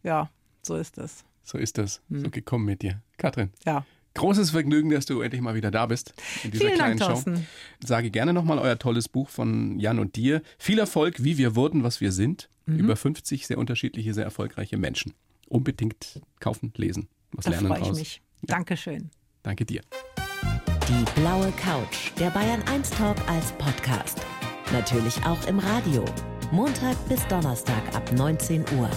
ja, so ist das. So ist das. Hm. So gekommen mit dir. Katrin. Ja. Großes Vergnügen, dass du endlich mal wieder da bist in dieser Vielen Dank, kleinen Show. Thorsten. Sage gerne nochmal euer tolles Buch von Jan und dir. Viel Erfolg, wie wir wurden, was wir sind. Mhm. Über 50 sehr unterschiedliche, sehr erfolgreiche Menschen. Unbedingt kaufen, lesen, was Da lernen freue ich mich. Dankeschön. Danke dir. Die blaue Couch, der Bayern 1 Talk als Podcast. Natürlich auch im Radio. Montag bis Donnerstag ab 19 Uhr.